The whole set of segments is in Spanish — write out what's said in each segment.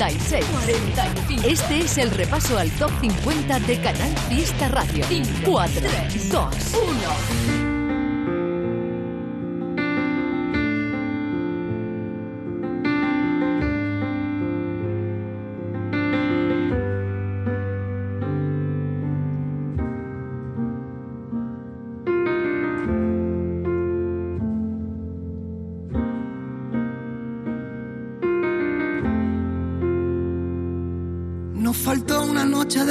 46. 45. Este es el repaso al top 50 de Canal Fiesta Radio. 4, 2, 1.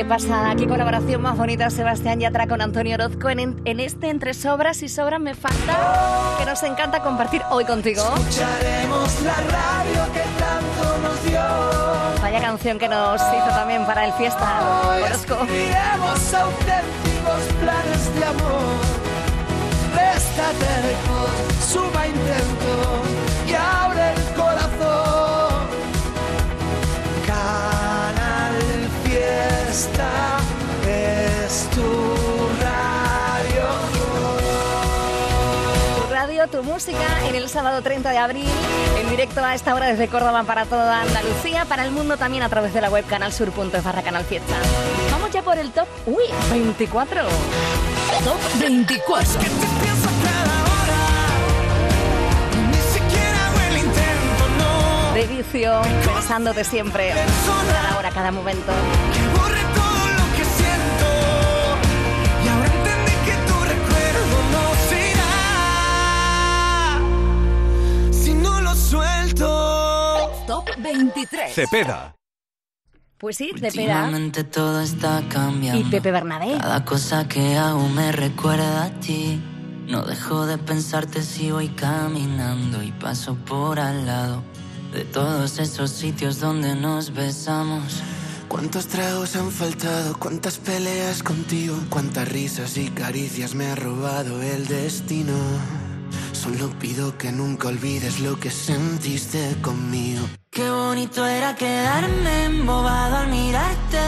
Qué pasada, qué colaboración más bonita Sebastián Yatra con Antonio Orozco en, en este Entre Sobras y Sobras me falta que nos encanta compartir hoy contigo. Escucharemos la radio que tanto nos dio. Vaya canción que nos hizo también para el fiesta Orozco. auténticos planes de amor. Resta terco, suma intento esta es tu radio. Tu radio, tu música en el sábado 30 de abril, en directo a esta hora desde Córdoba para toda Andalucía, para el mundo también a través de la web canalsur.es barra canal fiesta. Vamos ya por el top, uy, 24. Top 24. de vicio, pensándote siempre, cada hora, cada momento. Top 23. Cepeda. Pues sí, Cepeda. todo está cambiando. Y Pepe Bernabé. Cada cosa que hago me recuerda a ti. No dejo de pensarte si voy caminando y paso por al lado de todos esos sitios donde nos besamos. ¿Cuántos tragos han faltado? ¿Cuántas peleas contigo? ¿Cuántas risas y caricias me ha robado el destino? Solo pido que nunca olvides lo que sentiste conmigo. Qué bonito era quedarme embobado al mirarte.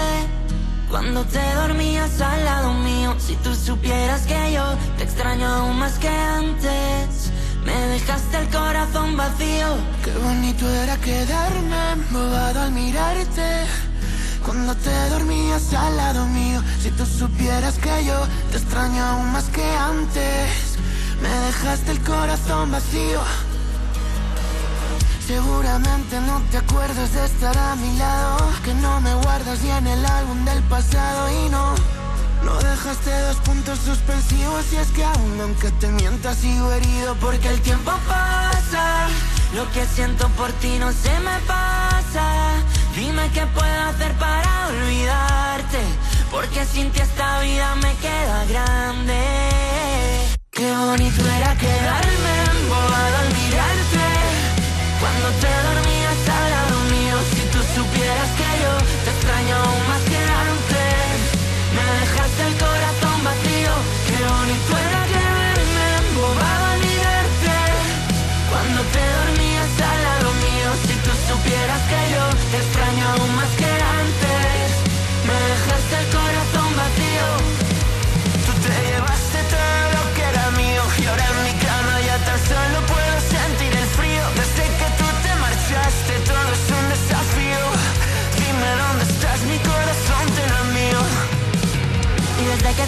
Cuando te dormías al lado mío, si tú supieras que yo te extraño aún más que antes. Me dejaste el corazón vacío. Qué bonito era quedarme embobado al mirarte. Cuando te dormías al lado mío, si tú supieras que yo te extraño aún más que antes. Me dejaste el corazón vacío. Seguramente no te acuerdas de estar a mi lado, que no me guardas ni en el álbum del pasado y no. No dejaste dos puntos suspensivos y es que aún aunque te mientas sigo herido porque el tiempo pasa. Lo que siento por ti no se me pasa. Dime qué puedo hacer para olvidarte, porque sin ti esta vida me queda grande. Qué bonito era quedarme embobado al mirarte. Cuando te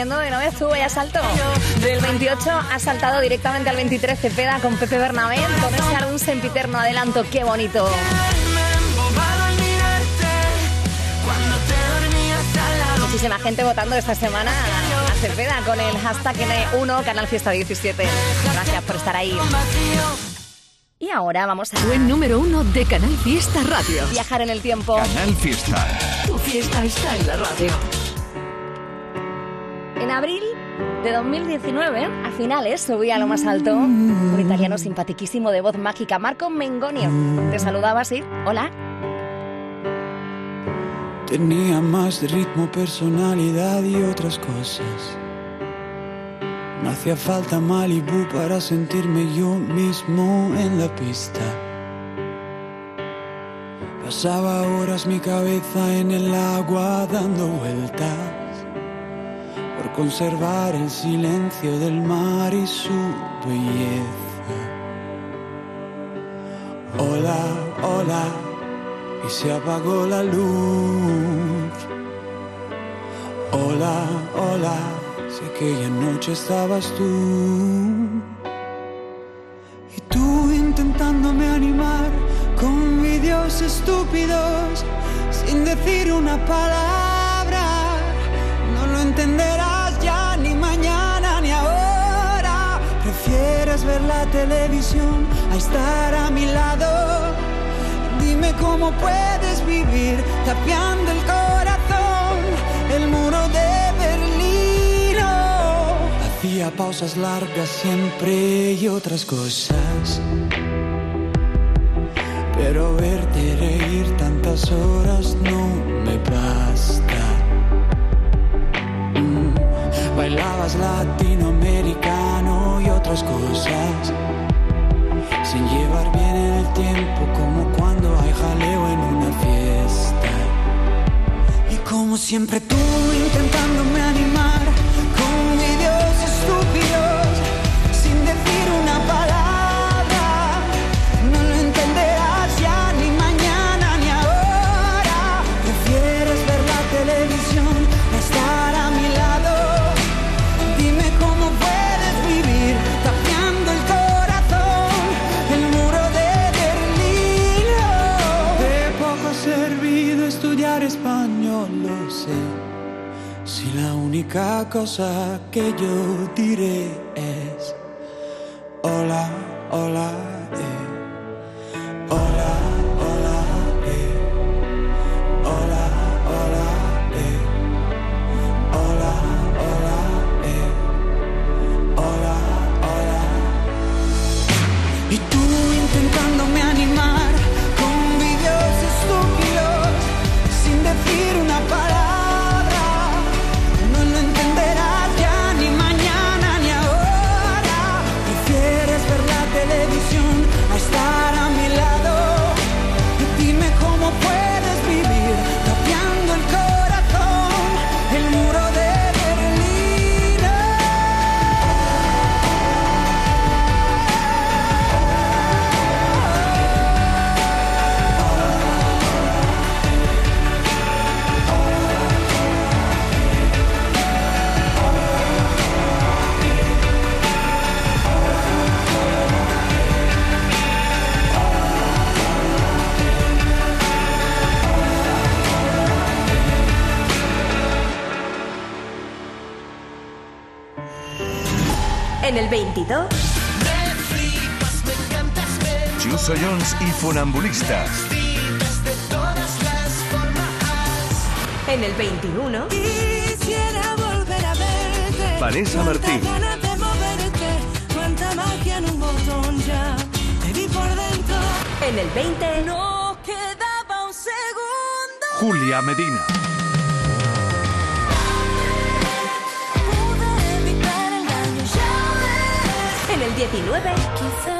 subiendo de sube y salto. Del 28 ha saltado directamente al 23 Cepeda con Pepe Bernabé con ese álbum sempiterno adelanto. Qué bonito. Muchísima gente votando esta semana a Cepeda con el hashtag N1 Canal Fiesta 17. Gracias por estar ahí. Y ahora vamos a Buen número uno de Canal Fiesta Radio. viajar en el tiempo. Canal Fiesta. Tu fiesta está en la radio. En abril de 2019, a finales, subía a lo más alto un italiano simpaticísimo de voz mágica, Marco Mengonio. Te saludaba así. Hola. Tenía más ritmo, personalidad y otras cosas. No hacía falta Malibu para sentirme yo mismo en la pista. Pasaba horas mi cabeza en el agua dando vueltas conservar el silencio del mar y su belleza. Hola, hola, y se apagó la luz. Hola, hola, si aquella noche estabas tú. Y tú intentándome animar con vídeos estúpidos, sin decir una palabra. No Ver la televisión a estar a mi lado. Dime cómo puedes vivir tapiando el corazón, el muro de Berlín. Hacía pausas largas siempre y otras cosas. Pero verte reír tantas horas no me basta. Mm, Bailabas latinoamericano cosas. Sin llevar bien el tiempo, como cuando hay jaleo en una fiesta. Y como siempre tú intentándome única cosa que yo diré Jones y Funambulistas. en el 21, Quisiera volver a verte. Vanessa Martín. Cuántas ganas de moverte, cuánta magia en un botón ya. Te vi por dentro. en el 20, No quedaba un segundo. Julia Medina. Pude evitar el daño ya en el 19, ves.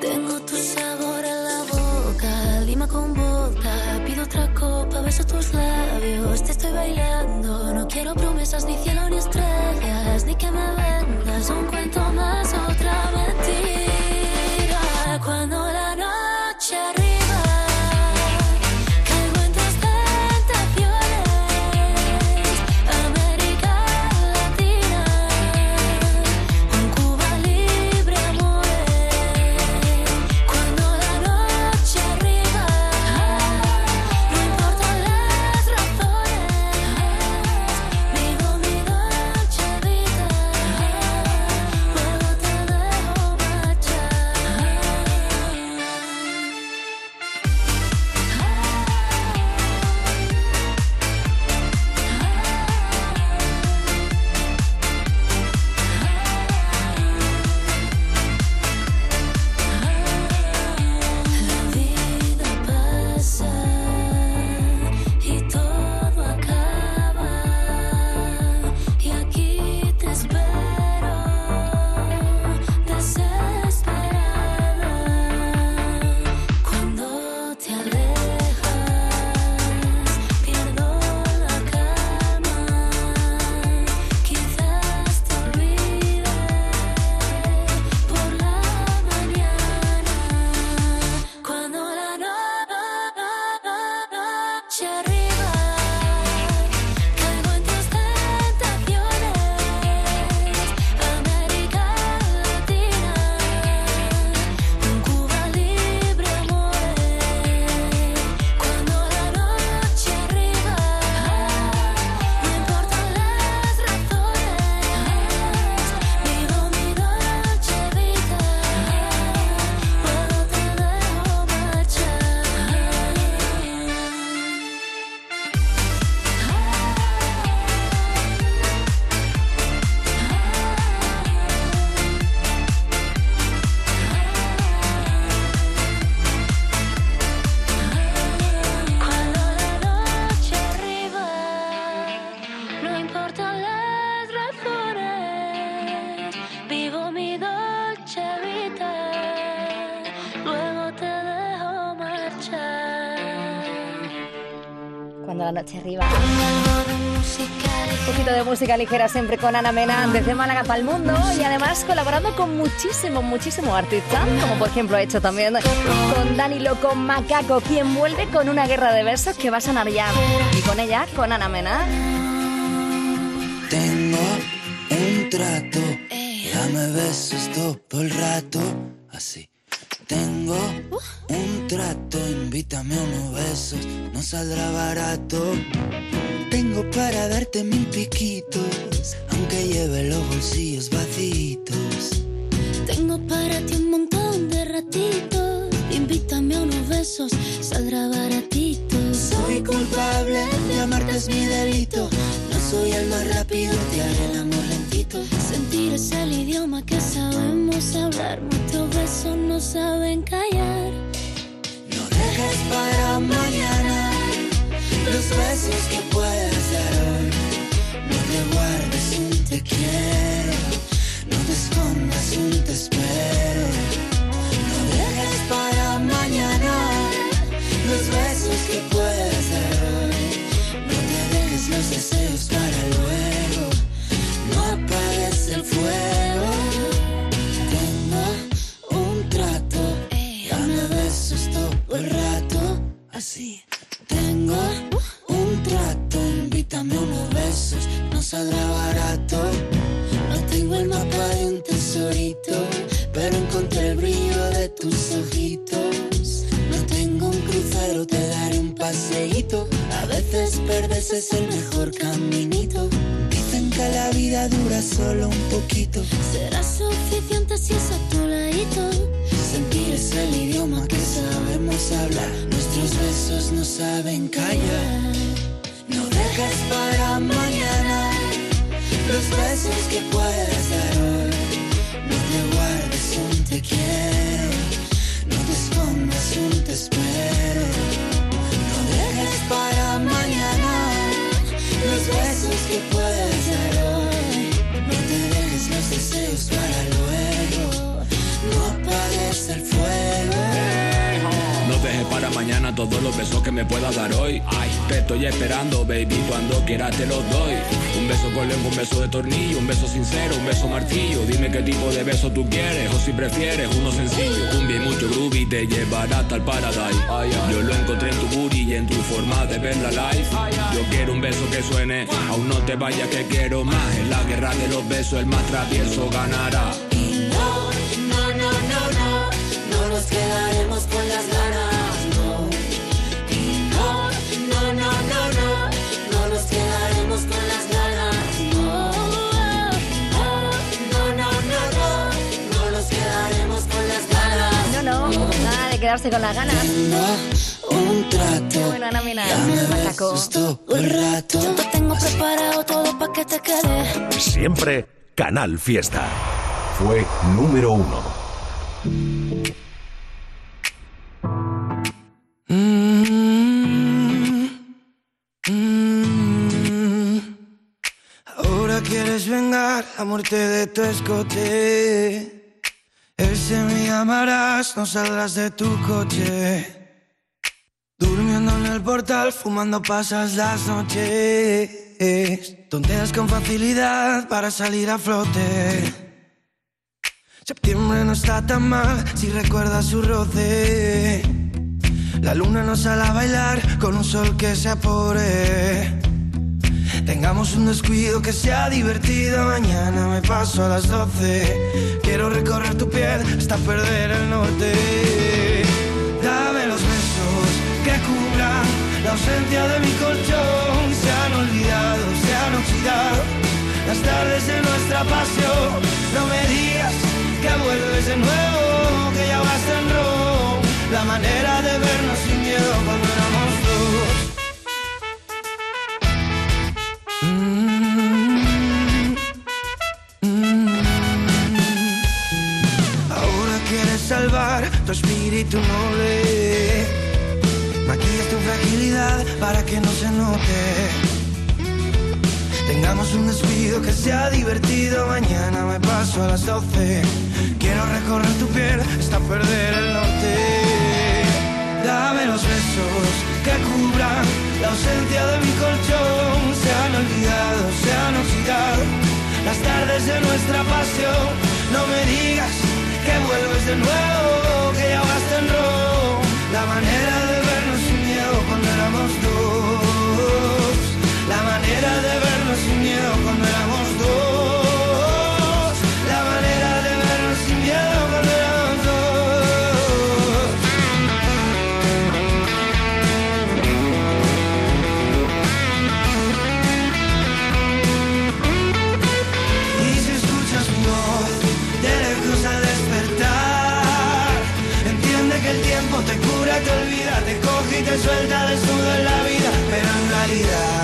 Tengo tu sabor en la boca, lima con vodka, pido otra copa, beso tus labios, te estoy bailando, no quiero promesas ni cielo ni estrellas, ni que me vendas. Un cuento más, otra mentira. Arriba. Un poquito de música ligera siempre con Ana Mena desde Málaga para el mundo y además colaborando con muchísimo, muchísimo artista, como por ejemplo ha hecho también con Dani Loco Macaco, quien vuelve con una guerra de versos que va a sonar. Y con ella, con Ana Mena. Tengo un trato, dame besos todo el rato, así. Tengo un trato, invítame a unos besos, no saldrá barato. Tengo para darte mil piquitos, aunque lleve los bolsillos vacíos. Tengo para ti un montón de ratitos. Invítame a unos besos, saldrá baratito. Soy culpable de amarte es mi delito. Soy el más rápido, te haré el amor lentito. Sentir es el idioma que sabemos hablar. Nuestros besos no saben callar. No dejes para mañana los besos que puedas dar hoy. No te guardes un te quiero, no te los deseos para luego, no apagues el fuego. Es el mejor caminito. Dicen que la vida dura solo un poquito. Será suficiente si es a tu ladito. Sentir es el idioma que sabemos hablar. Nuestros besos no saben callar. No dejes para mañana los besos que puedas dar hoy. No te guardes un te quiero. No te escondas un te espero. Los deseos para luego. Para mañana todos los besos que me puedas dar hoy. Ay, te estoy esperando, baby, cuando quieras te los doy. Un beso con lengua, un beso de tornillo, un beso sincero, un beso martillo. Dime qué tipo de beso tú quieres, o si prefieres uno sencillo. Cumbia y mucho groovy te llevará hasta el paradise. Yo lo encontré en tu booty y en tu forma de ver la life. Yo quiero un beso que suene, aún no te vayas que quiero más. En la guerra de los besos el más travieso ganará. No, no, no, no, no, no nos quedaremos con las ganas, quedarse con las ganas. Un trato, Bueno, Ana Mena, Macaco. Yo te tengo preparado todo para que te quede. Siempre Canal Fiesta. Fue número uno. Ahora quieres vengar la muerte de tu escote. Ese me llamarás, no saldrás de tu coche. Durmiendo en el portal, fumando pasas las noches. Tonteas con facilidad para salir a flote. Septiembre no está tan mal si recuerdas su roce. La luna nos sale a bailar con un sol que se apore. Tengamos un descuido que sea divertido. Mañana me paso a las 12. Quiero recorrer tu piel hasta perder el norte. Dame los besos que cubran la ausencia de mi colchón. Se han olvidado, se han oxidado las tardes de nuestra pasión. No me digas que vuelves de nuevo, que ya vas en rojo. La manera de vernos sin miedo cuando tu espíritu noble. Maquillas tu fragilidad para que no se note. Tengamos un descuido que sea divertido. Mañana me paso a las 12. Quiero recorrer tu piel hasta perder el norte. Dame los besos que cubran la ausencia de mi colchón. Se han olvidado, se han oxidado las tardes de nuestra pasión. No me digas que vuelves de nuevo, rojo. La manera de suelta desnudo en la vida, pero en realidad.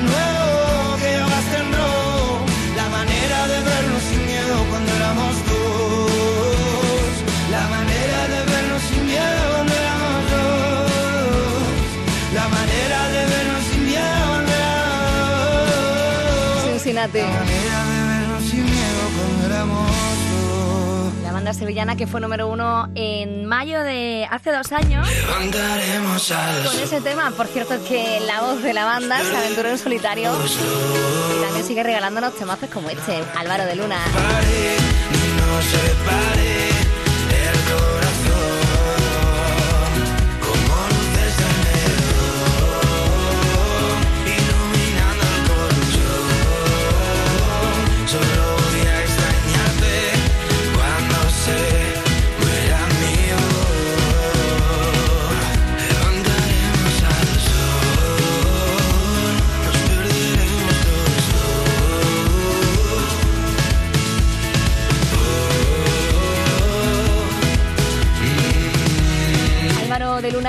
Nuevo, que en rojo. La manera de vernos sin miedo cuando éramos dos. La manera de vernos sin miedo cuando éramos dos. La manera de vernos sin miedo cuando éramos dos. Cincinnati. La sevillana que fue número uno en mayo de hace dos años. Con ese tema, por cierto, es que la voz de la banda se aventuró en solitario. Y también sigue regalándonos temazos como este, Álvaro de Luna.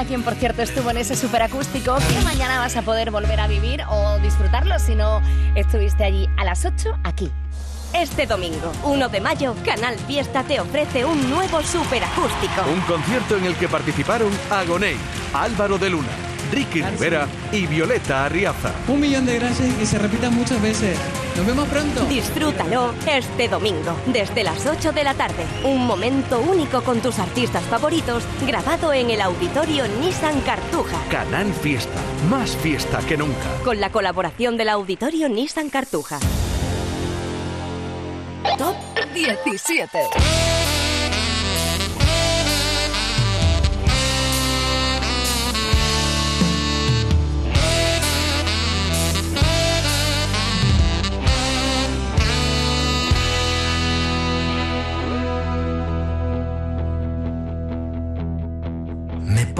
Quien por cierto estuvo en ese superacústico, que mañana vas a poder volver a vivir o disfrutarlo si no estuviste allí a las 8 aquí. Este domingo, 1 de mayo, Canal Fiesta te ofrece un nuevo superacústico. Un concierto en el que participaron Agoney, Álvaro de Luna, Ricky Rivera y Violeta Arriaza. Un millón de gracias y que se repita muchas veces. Nos vemos pronto. Disfrútalo este domingo, desde las 8 de la tarde. Un momento único con tus artistas favoritos, grabado en el auditorio Nissan Cartuja. Canal Fiesta, más fiesta que nunca. Con la colaboración del auditorio Nissan Cartuja. Top 17.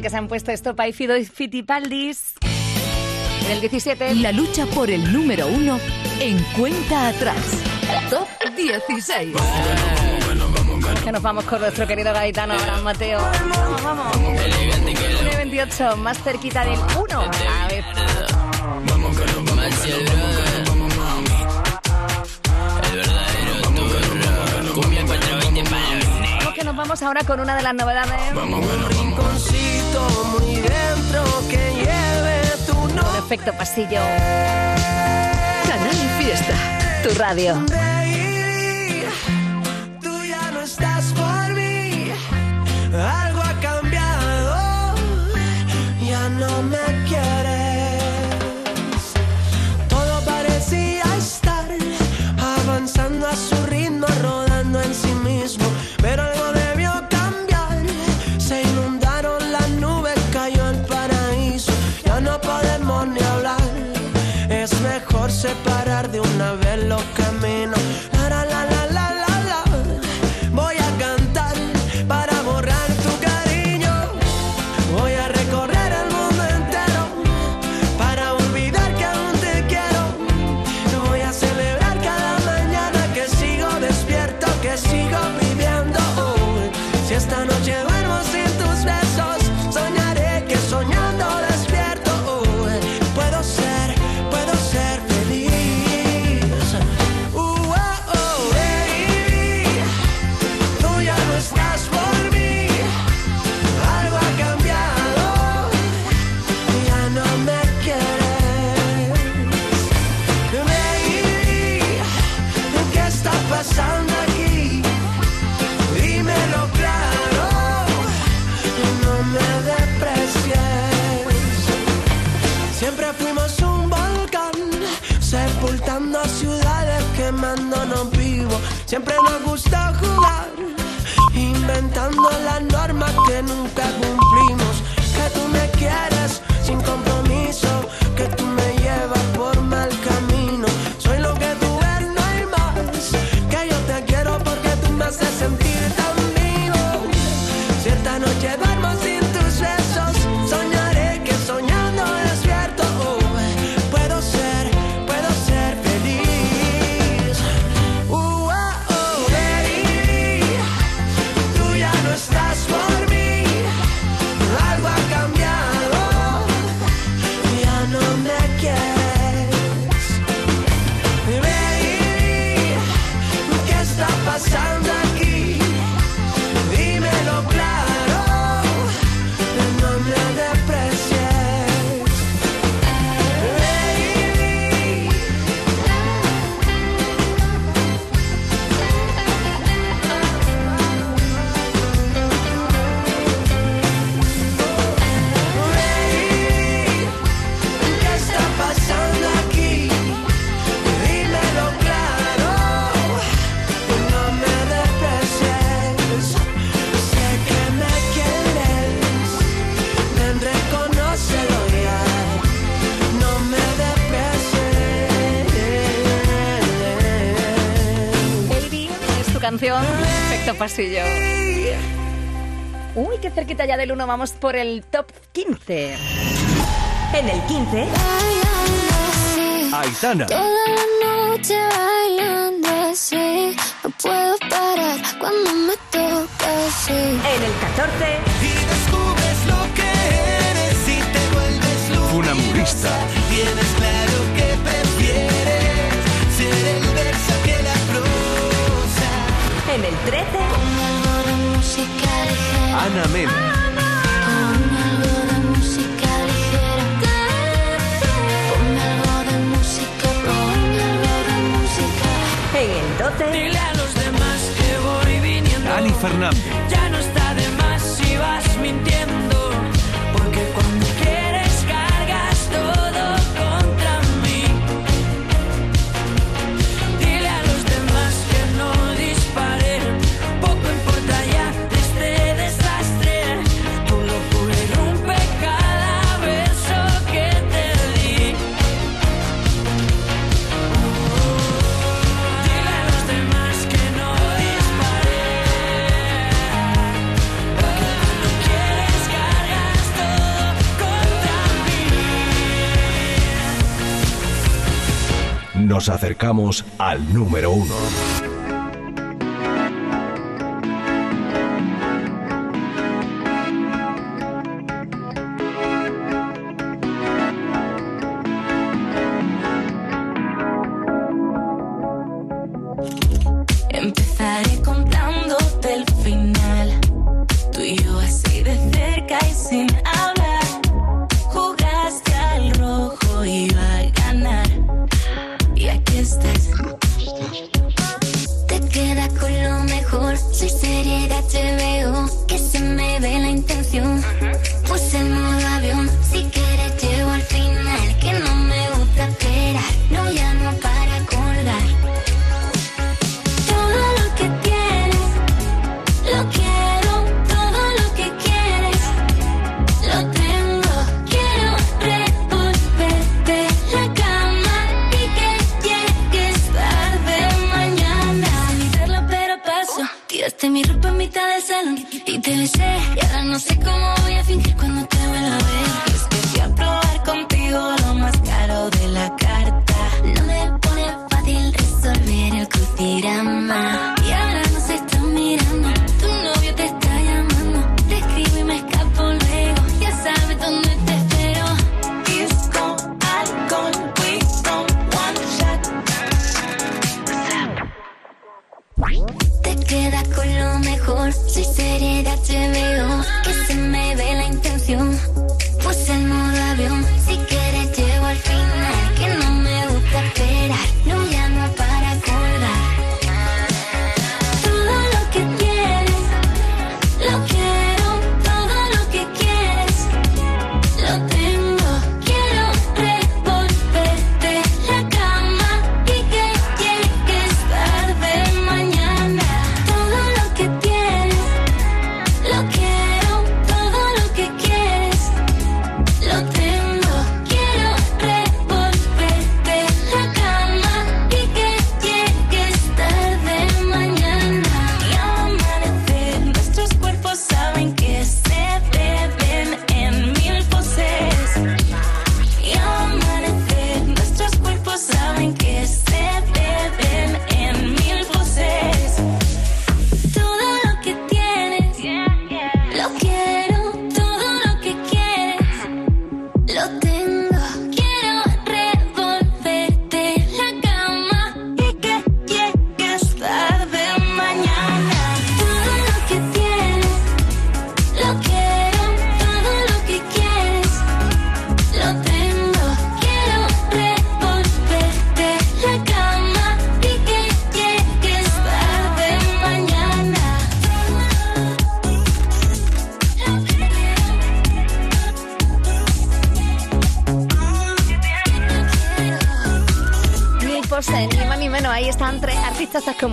el que se han puesto Estopa y Fido y Fitipaldis. En el 17. La lucha por el número uno en cuenta atrás. Top 16. Que nos vamos con nuestro querido gaditano Abraham Mateo. Vamos, vamos. El 28, más cerquita del 1. A ver. Vamos que nos vamos ahora con una de las novedades. perfecto pasillo. Canal Fiesta, tu radio. separar de una vez los caminos. Siempre nos gusta pasillo. Uy, qué cerquita ya del 1, vamos por el top 15. En el 15. Aitana. Toda la noche bailando así, no puedo parar cuando me toca así. En el 14. Y descubres lo que eres y te vuelves luz. Funamurista. Tienes Ana Mena. Dile a los demás que voy viniendo. Dani Fernández. Ya no está de más si vas mintiendo. nos acercamos al número uno. Te mi ropa en mitad de salón y te besé. Y ahora no sé cómo voy a fingir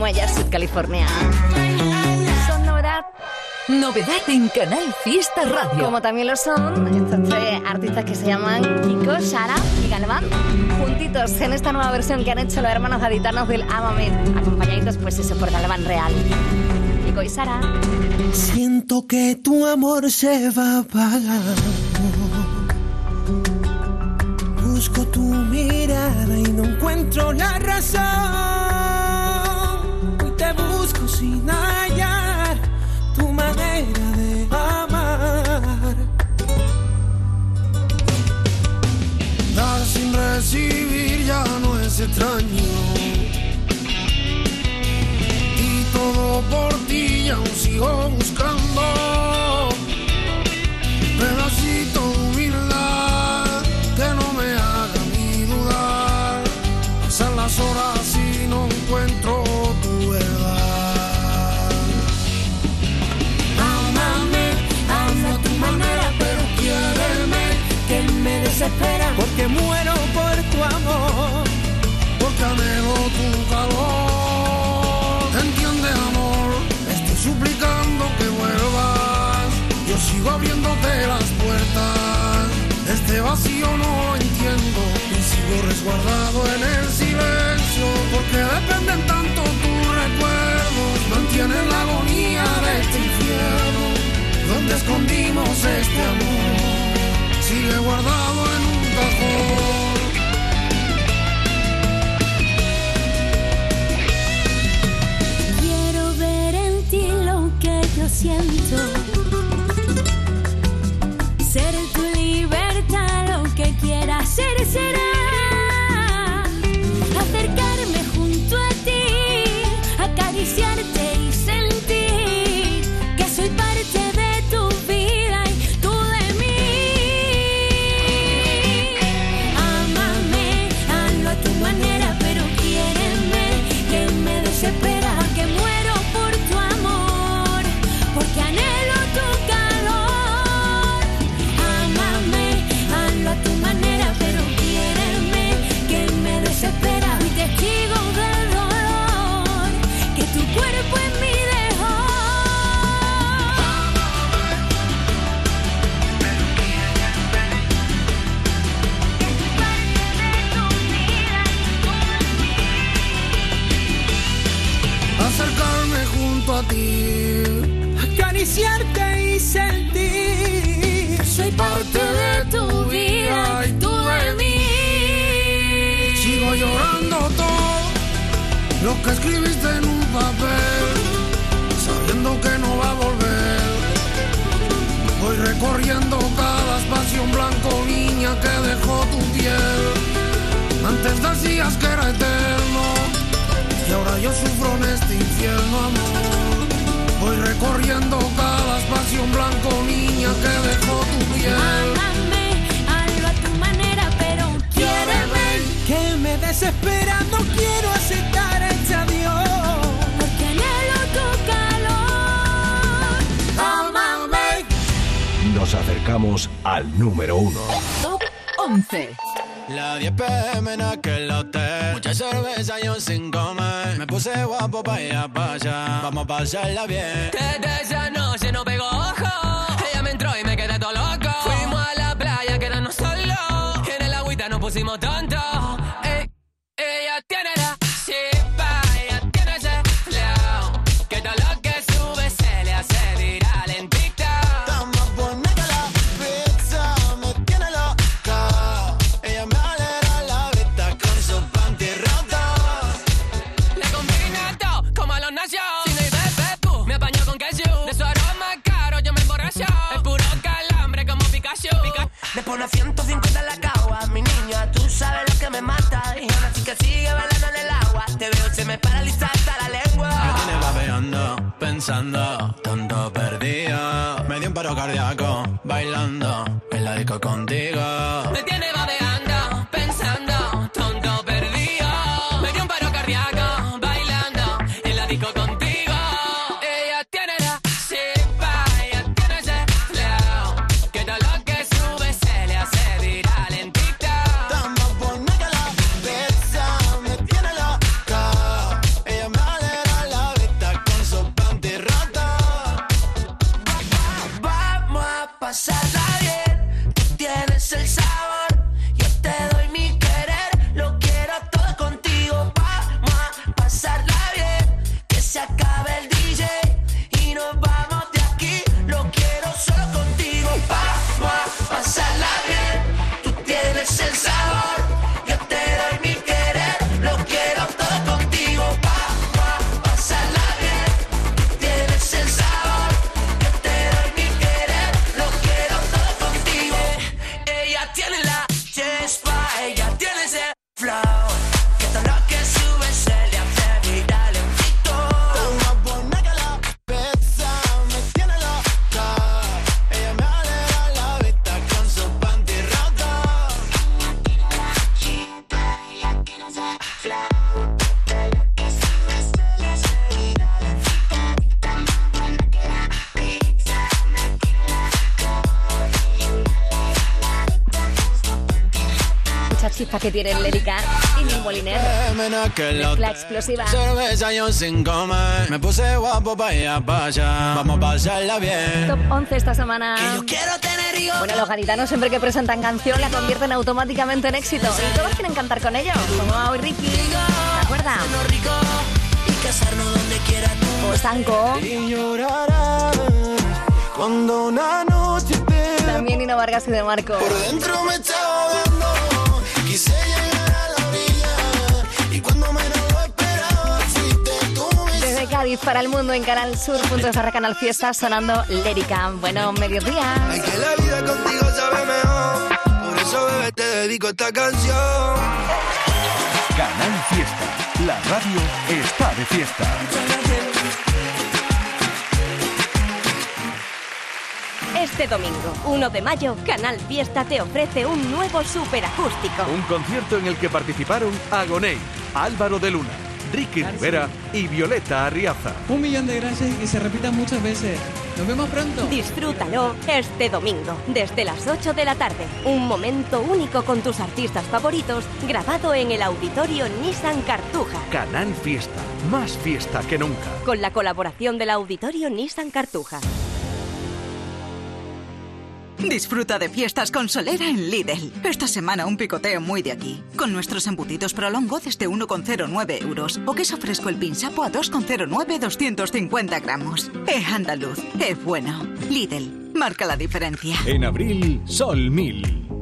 Muellas, California. Sonora. Novedad en Canal Fiesta Radio. Como también lo son estos artistas que se llaman Kiko, Sara y Galván. Juntitos en esta nueva versión que han hecho los hermanos gaditanos del Amame. Acompañaditos, pues eso, por Galván Real. Kiko y Sara. Siento que tu amor se va apagando. Busco tu mirada y no encuentro la razón sin hallar tu manera de amar. Dar sin recibir ya no es extraño. Y todo por ti ya aún sigo buscando. porque muero por tu amor. Porque anhelo tu calor. Entiende, amor, estoy suplicando que vuelvas. Yo sigo abriéndote las puertas. Este vacío no entiendo y sigo resguardado en el silencio porque dependen tanto tus recuerdos. Mantienen la agonía de este infierno donde escondimos este amor sigue guardado en un cajón. Quiero ver en ti lo que yo siento. Ser tu libertad, lo que quieras ser, será. Mi sentir. Soy parte de tu vida y tú de mí. Sigo llorando todo lo que escribiste en un papel, sabiendo que no va a volver. Voy recorriendo cada espacio en blanco, niña que dejó tu piel. Antes decías que era eterno, y ahora yo sufro en este infierno, amor. Voy recorriendo cada al número uno. Top 11. La 10 pm en aquel hotel. Mucha cerveza yo sin comer. Me puse guapo pa' ir a allá. Vamos a pasarla bien. Desde esa noche no pegó ojo. Ella me entró y me quedé todo loco. Fuimos a la playa, quedarnos solos. En el agüita nos pusimos tontos. Ey, ella tiene a 150 en la cagua, mi niña, tú sabes lo que me mata. Y sí que sigue bailando en el agua. Te veo, se me paraliza hasta la lengua. Me tiene babeando, pensando, tonto perdido. Me dio un paro cardíaco, bailando en la disco contigo. Que tiene Lérica y mi Moliner. Mezcla explosiva. Cerveza yo sin comer. Me puse guapo pa' ir a allá. Vamos a pasarla bien. Top 11 esta semana. Quiero tener hijos. Bueno, los gaditanos siempre que presentan canción la convierten automáticamente en éxito. Y todos quieren cantar con ellos. Como hoy Ricky. ¿Te acuerdas? rico y casarnos donde quiera tú. O Sanko. Y llorarás cuando una noche te También Nino Vargas y de Marco. por dentro me estaba Para el mundo en Canal Sur, punto de Canal Fiesta, sonando Lérica. Bueno, mediodía. Ay, que la vida contigo sabe mejor. Por eso, bebé, te dedico esta canción. Canal Fiesta. La radio está de fiesta. Este domingo, 1 de mayo, Canal Fiesta te ofrece un nuevo superacústico. Un concierto en el que participaron Agoney, Álvaro de Luna, Ricky Rivera y Violeta Arriaza. Un millón de gracias y que se repita muchas veces. Nos vemos pronto. Disfrútalo este domingo, desde las 8 de la tarde. Un momento único con tus artistas favoritos, grabado en el auditorio Nissan Cartuja. Canal Fiesta. Más fiesta que nunca. Con la colaboración del auditorio Nissan Cartuja. Disfruta de fiestas con solera en Lidl. Esta semana un picoteo muy de aquí. Con nuestros embutidos prolongo desde 1,09 euros. O queso fresco el pinsapo a 2,09 250 gramos. Es andaluz, es bueno. Lidl, marca la diferencia. En abril, Sol 1000.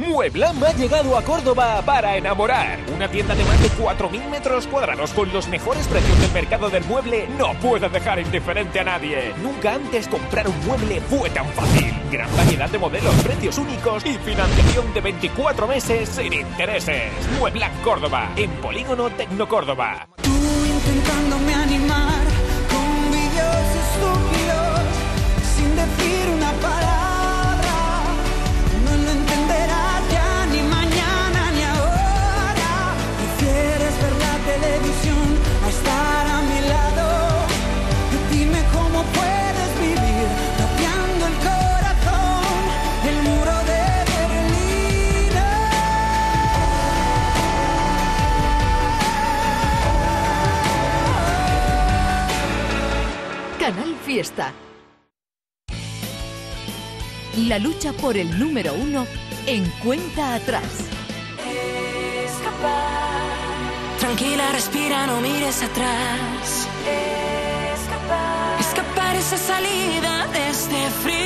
Mueblam ha llegado a Córdoba para enamorar. Una tienda de más de 4.000 metros cuadrados con los mejores precios del mercado del mueble no puede dejar indiferente a nadie. Nunca antes comprar un mueble fue tan fácil. Gran variedad de modelos, precios únicos y financiación de 24 meses sin intereses. Mueblam Córdoba, en Polígono Tecno Córdoba. intentándome La lucha por el número uno en cuenta atrás. Tranquila, respira, no mires atrás. Escapar. Escapar esa salida de este frío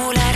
disimular,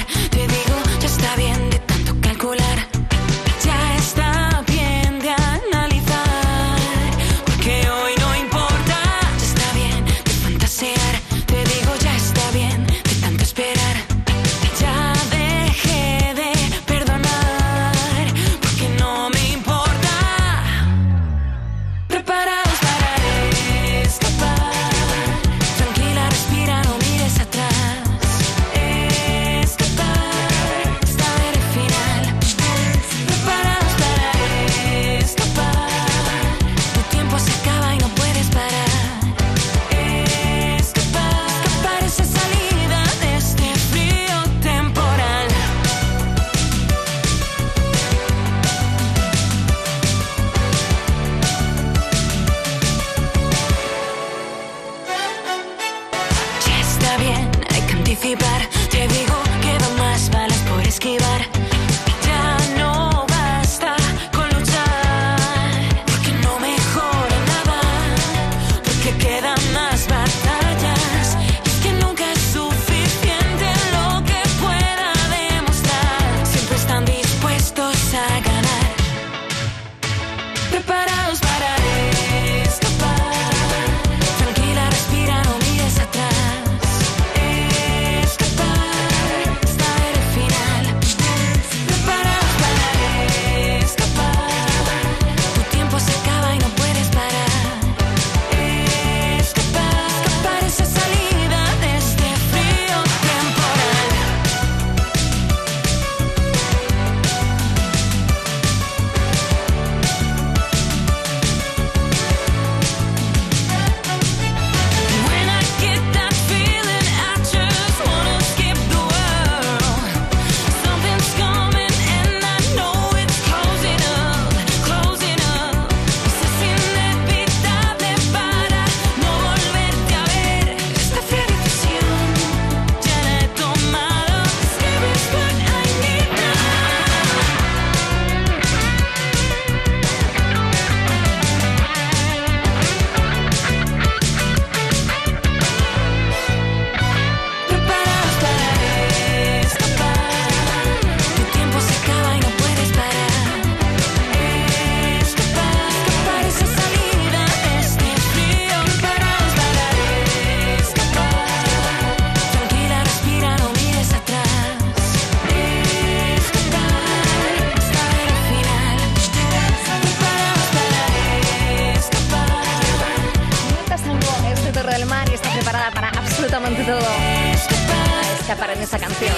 todo a escapar en esa canción.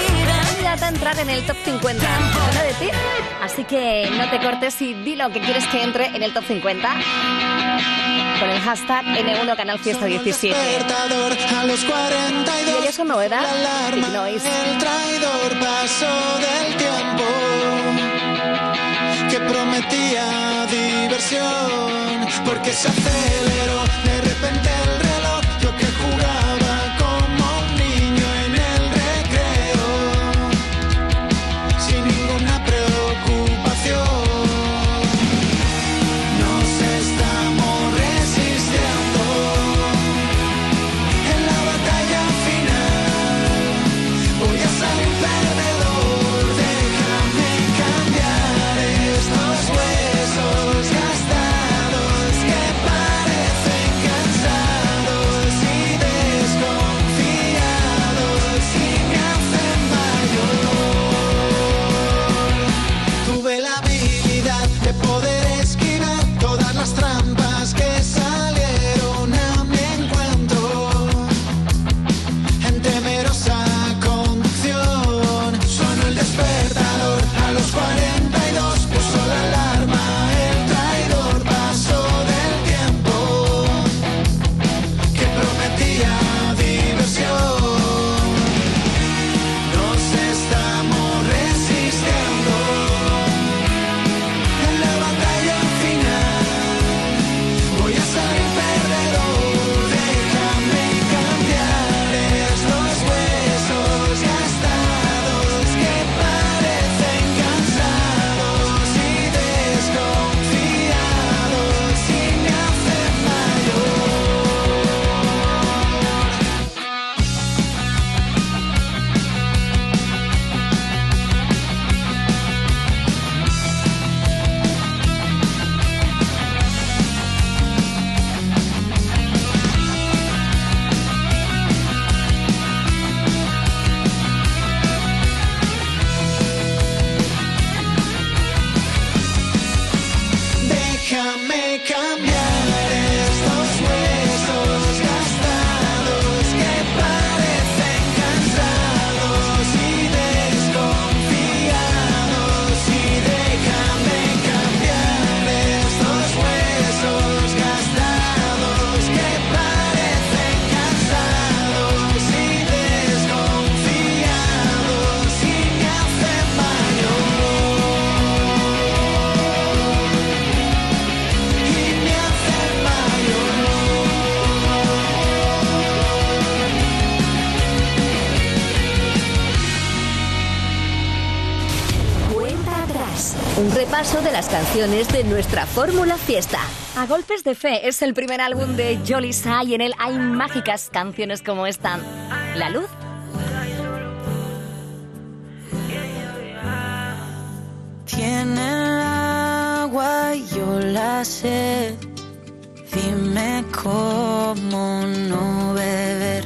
Candidata a entrar en el top 50. ¿Suena de ti? Así que no te cortes y di lo que quieres que entre en el top 50 con el hashtag N1 Canal Fiesta 17. A los 42 Y ellos son novedad. Big Noise. El traidor paso del tiempo que prometía diversión porque se aceleró las canciones de nuestra fórmula fiesta. A Golpes de Fe es el primer álbum de Jolly Sa y en él hay mágicas canciones como esta. La luz. Tiene el agua y yo la sed. Dime cómo no beber.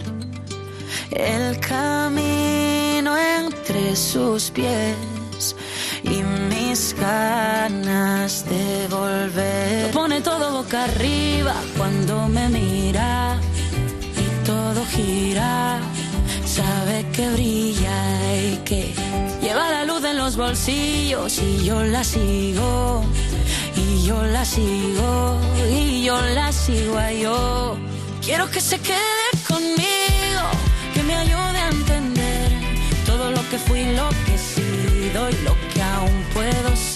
El camino entre sus pies arriba cuando me mira y todo gira. Sabe que brilla y que lleva la luz en los bolsillos y yo la sigo. Y yo la sigo, y yo la sigo a yo. Quiero que se quede conmigo, que me ayude a entender todo lo que fui, lo que he sido y lo que aún puedo ser.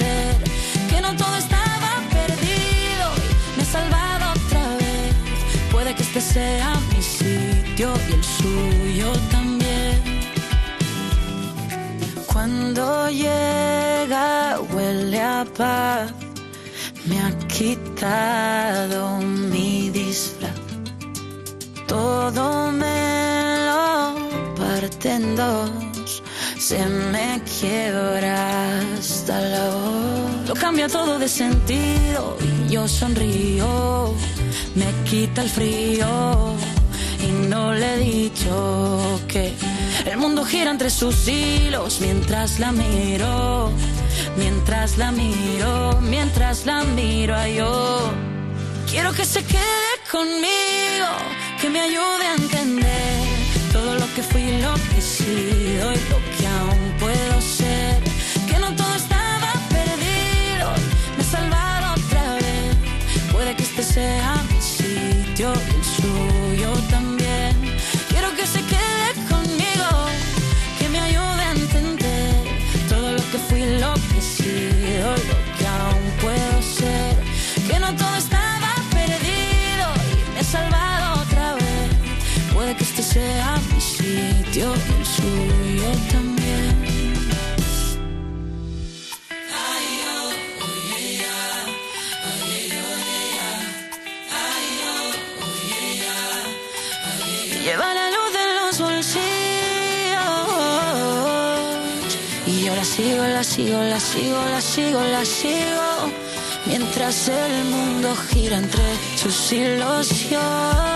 Este sea mi sitio y el suyo también. Cuando llega huele a paz, me ha quitado mi disfraz. Todo me lo parte en dos, se me quiebra hasta la voz. Lo cambia todo de sentido y yo sonrío, me quita el frío y no le he dicho que el mundo gira entre sus hilos mientras la miro, mientras la miro, mientras la miro a yo. Quiero que se quede conmigo, que me ayude a entender todo lo que fui, y lo que he sido y lo que aún puedo ser. Que no todo estaba perdido, me he salvado otra vez. Puede que este sea 就认输 sigo, la sigo, la sigo, la sigo, Mientras el mundo gira entre sus hilos yo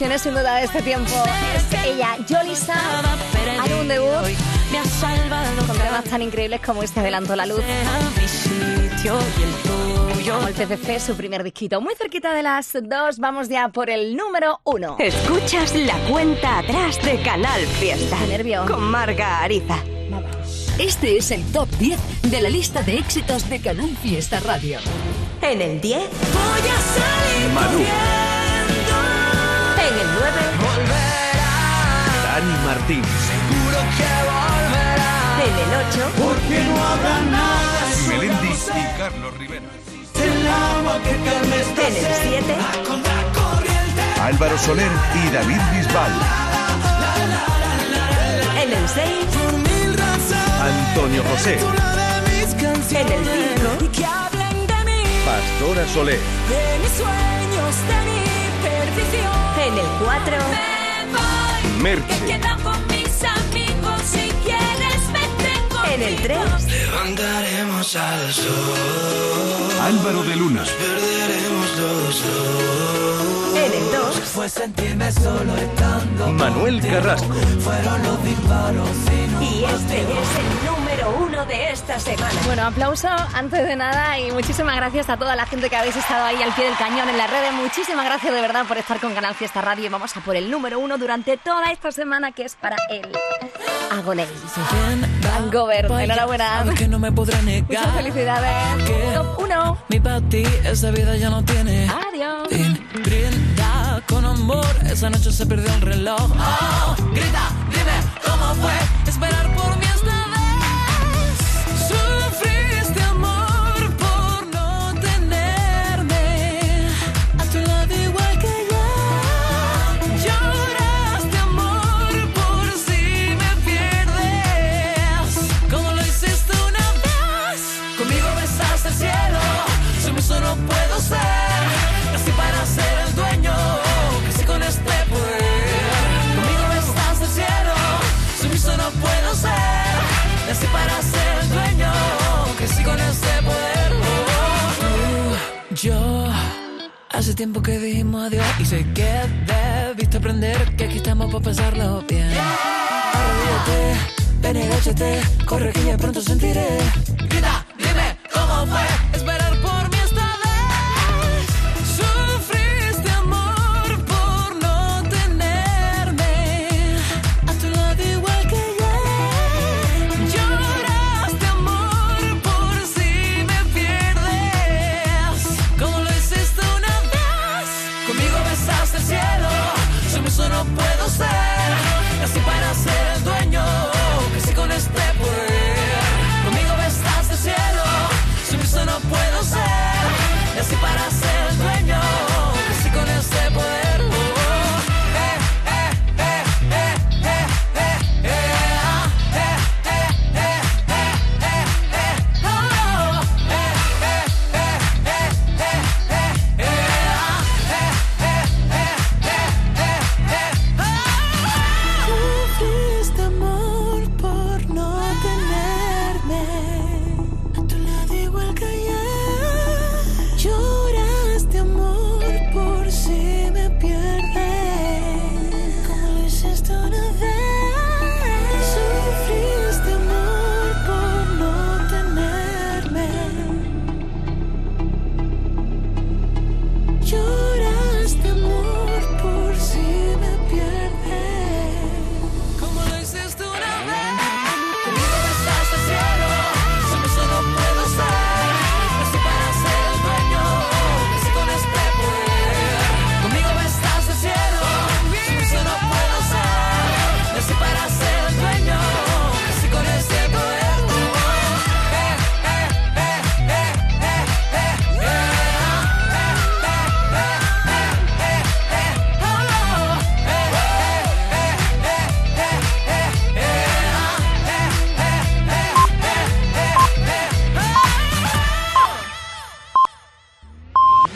Sin duda de este tiempo es ella, Yolisa, álbum debut. Me ha salvado con temas tan increíbles como este adelanto la luz. Como el PCC, su primer disquito. Muy cerquita de las dos, vamos ya por el número uno. Escuchas la cuenta atrás de Canal Fiesta. Nervio. Con Marga Ariza. Este es el top 10 de la lista de éxitos de Canal Fiesta Radio. En el 10. Voy a salir Malú. Martín. Seguro que volverá. En el 8. Porque no habrá nada. Melendi y Carlos Rivera. El agua que calme esta En el 7. A contracorriente. Álvaro Soler y David Bisbal. En el 6. Por mil razones. Antonio José. En el 5. Y que hablen de mí, Pastora Soler. de mis sueños, de mi perdición. En el 4. Merche. que quedan con mis amigos. Si quieres, vete En el 3. Levantaremos al sol. Álvaro de Luna. Perderemos los dos. En el 2. Fue sentirme solo estando. Manuel Carrasco. Fueron los disparos y no Y este es el número 1 de esta semana. Bueno, aplauso antes de nada y muchísimas gracias a toda la gente que habéis estado ahí al pie del cañón en las redes. Muchísimas gracias de verdad por estar con Canal Fiesta Radio y vamos a por el número uno durante toda esta semana que es para el Agonés. Hangover, enhorabuena. que no me podrá negar Muchas felicidades. Top uno. mi para ti esa vida ya no tiene Adiós. Brinda con amor, esa noche se perdió el reloj. Oh, grita, dime cómo fue esperar Hace tiempo que dijimos adiós y sé que debiste aprender que aquí estamos para pasarlo bien. Arrodíllate, ven y corre que ya pronto sentiré. Grita, dime cómo fue